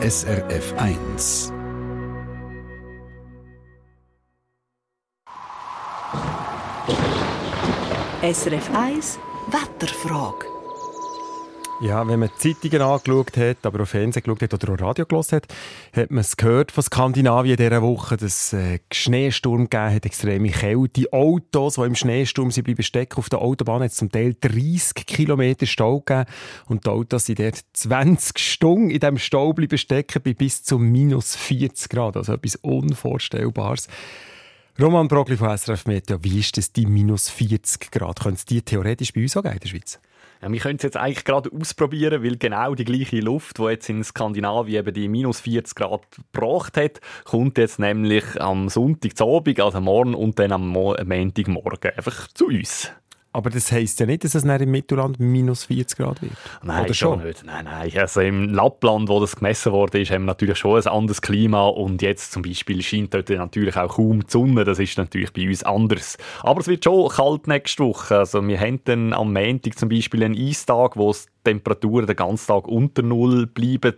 SRF 1. SRF 1 Wetterfrage. Ja, wenn man Zeitungen angeschaut hat, aber auch Fernsehen geschaut hat oder auch Radio gehört hat, hat man es gehört von Skandinavien dieser Woche, dass es äh, Schneesturm gegeben hat, extreme Kälte. Autos, die im Schneesturm sind, bleiben stecken auf der Autobahn, hat zum Teil 30 Kilometer Stau gegeben. Und die Autos sind dort 20 Stunden in diesem Stau bleiben stecken, bei bis zu minus 40 Grad. Also etwas Unvorstellbares. Roman Brogli von SRF Meteo, wie ist das die minus 40 Grad? Können es die theoretisch bei uns auch in der Schweiz? Ja, wir können es jetzt eigentlich gerade ausprobieren, weil genau die gleiche Luft, die jetzt in Skandinavien eben die minus 40 Grad gebracht hat, kommt jetzt nämlich am Sonntag Abend, also morgen und dann am Montagmorgen einfach zu uns. Aber das heisst ja nicht, dass es im Mittelland minus 40 Grad wird. Nein, Oder schon? nicht. Nein, nein. Also im Lappland, wo das gemessen wurde, ist, haben wir natürlich schon ein anderes Klima und jetzt zum Beispiel scheint dort natürlich auch kaum die Sonne. Das ist natürlich bei uns anders. Aber es wird schon kalt nächste Woche. Also wir haben dann am Montag zum Beispiel einen Eistag, wo es Temperaturen den ganzen Tag unter Null bleiben.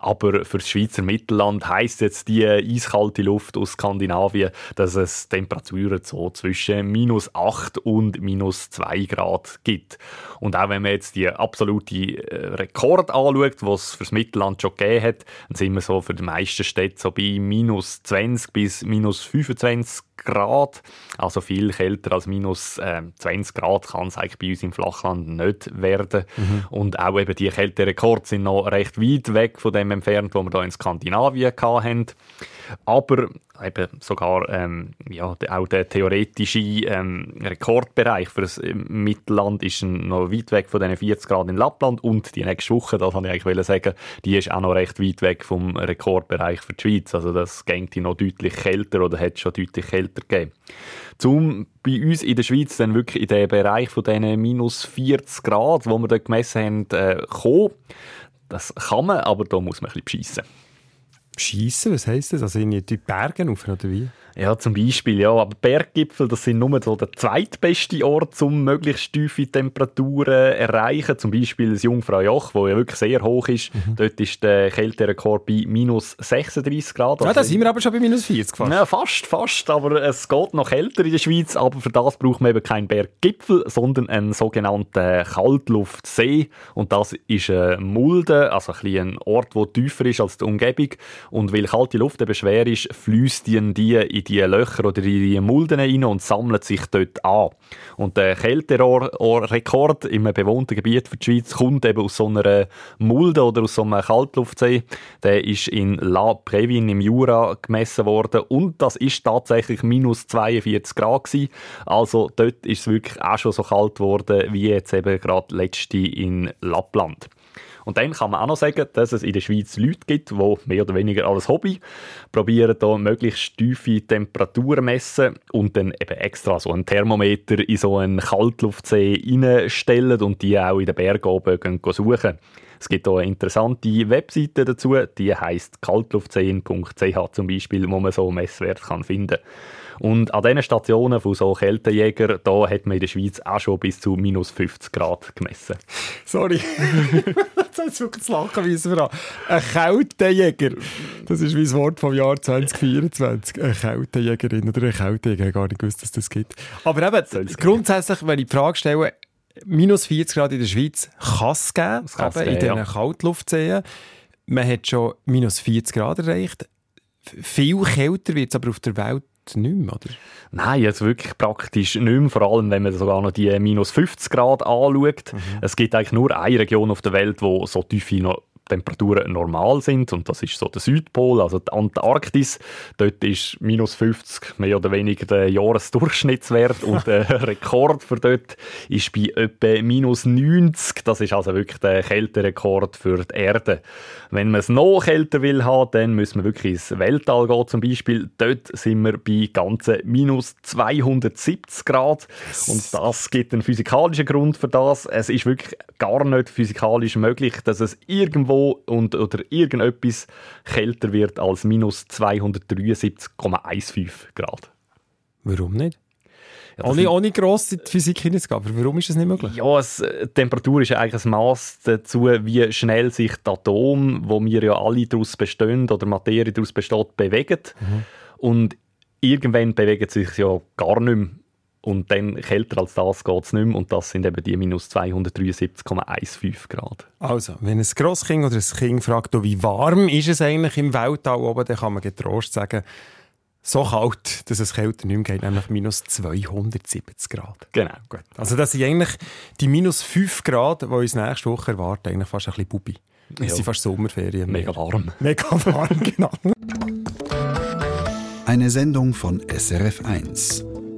Aber für das Schweizer Mittelland heisst jetzt die eiskalte Luft aus Skandinavien, dass es Temperaturen so zwischen minus 8 und minus 2 Grad gibt. Und auch wenn man jetzt die absolute äh, Rekord anschaut, was das Mittelland schon gegeben hat, dann sind wir so für die meisten Städte so bei minus 20 bis minus 25 Grad. Also viel kälter als minus äh, 20 Grad kann es eigentlich bei uns im Flachland nicht werden. Mhm. Und auch eben die Kälterekorde sind noch recht weit weg von dem entfernt, wo wir hier in Skandinavien hatten. Aber eben sogar ähm, ja, auch der theoretische ähm, Rekordbereich für das ähm, Mittelland ist noch weit weg von den 40 Grad in Lappland und die nächste Woche, das wollte ich eigentlich sagen, die ist auch noch recht weit weg vom Rekordbereich für die Schweiz. Also das geht noch deutlich kälter oder hat schon deutlich kälter gegeben. Zum bei uns in der Schweiz dann wirklich in den Bereich von diesen minus 40 Grad, wo wir dort gemessen haben, äh, kommen, das kann man, aber da muss man ein bisschen beschissen. Schießen, was heisst das? Also in die Berge rauf, oder wie? Ja, zum Beispiel, ja. Aber Berggipfel, das sind nur so der zweitbeste Ort, um möglichst tiefe Temperaturen zu erreichen. Zum Beispiel das Jungfraujoch, wo ja wirklich sehr hoch ist. Mhm. Dort ist der Kälterekord bei minus 36 Grad. Ja, da sind wir aber schon bei minus 40 fast. Ja, fast, fast. Aber es geht noch kälter in der Schweiz. Aber für das braucht man eben keinen Berggipfel, sondern einen sogenannten Kaltluftsee. Und das ist eine Mulde, also ein, ein Ort, der tiefer ist als die Umgebung. Und weil kalte Luft eben schwer ist, fließt die in die in die Löcher oder in die Mulden rein und sammelt sich dort an. Und der Kälterekord im bewohnten Gebiet für die Schweiz kommt eben aus so einer Mulde oder aus so einem Kaltluftsee. Der ist in La Previn im Jura gemessen worden und das ist tatsächlich minus 42 Grad gewesen. Also dort ist es wirklich auch schon so kalt geworden wie jetzt eben gerade letzte in Lappland. Und dann kann man auch noch sagen, dass es in der Schweiz Leute gibt, die mehr oder weniger als Hobby probieren, da möglichst tiefe Temperaturen messen und dann eben extra so einen Thermometer in so einen Kaltluftsee reinstellen und die auch in den Bergen oben suchen. Es gibt auch eine interessante Webseite dazu, die heißt kaltluftseen.ch zum Beispiel, wo man so Messwerte kann finden kann. Und an diesen Stationen von so Kältejägern, da hat man in der Schweiz auch schon bis zu minus 50 Grad gemessen. Sorry. Jetzt hat es wirklich zu lachen müssen. Ein Kältejäger. Das ist mein Wort vom Jahr 2024. Eine Kältejägerin oder ein Kältejäger. Ich habe gar nicht gewusst, dass das gibt. Aber eben, grundsätzlich, wenn ich die Frage stelle, minus 40 Grad in der Schweiz kann es geben, eben in diesen ja. Kaltluftseen. Man hat schon minus 40 Grad erreicht. Viel kälter wird es aber auf der Welt nicht mehr, oder? Nein, jetzt wirklich praktisch nicht mehr, vor allem wenn man sogar noch die minus 50 Grad anschaut. Mhm. Es gibt eigentlich nur eine Region auf der Welt, wo so tiefe noch Temperaturen normal sind und das ist so der Südpol, also die Antarktis. Dort ist minus 50 mehr oder weniger der Jahresdurchschnittswert und der Rekord für dort ist bei etwa minus 90. Das ist also wirklich der Kälterekord für die Erde. Wenn man es noch kälter will haben, dann müssen wir wirklich ins Weltall gehen zum Beispiel. Dort sind wir bei ganzen minus 270 Grad und das gibt einen physikalischen Grund für das. Es ist wirklich gar nicht physikalisch möglich, dass es irgendwo irgendwo und, oder irgendetwas kälter wird als minus 273,15 Grad. Warum nicht? Ja, ohne, ohne gross in die Physik hineinzugehen, aber warum ist das nicht möglich? Ja, es, die Temperatur ist ja eigentlich ein Maß dazu, wie schnell sich die Atome, wo wir ja alle daraus bestehen oder Materie daraus besteht, bewegen. Mhm. Und irgendwann bewegen sie sich ja gar nicht mehr. Und dann kälter als das geht es nicht mehr. Und das sind eben die minus 273,15 Grad. Also, wenn ein Grosskind oder ein Kind fragt, wie warm ist es eigentlich im Weltall oben, dann kann man getrost sagen, so kalt, dass es kälter nicht mehr geht, nämlich minus 270 Grad. Genau. Gut. Also das sind eigentlich die minus 5 Grad, die uns nächste Woche erwarten, eigentlich fast ein bisschen Bubi. Es ja. sind fast Sommerferien. Mega warm. Mega warm, genau. Eine Sendung von SRF1.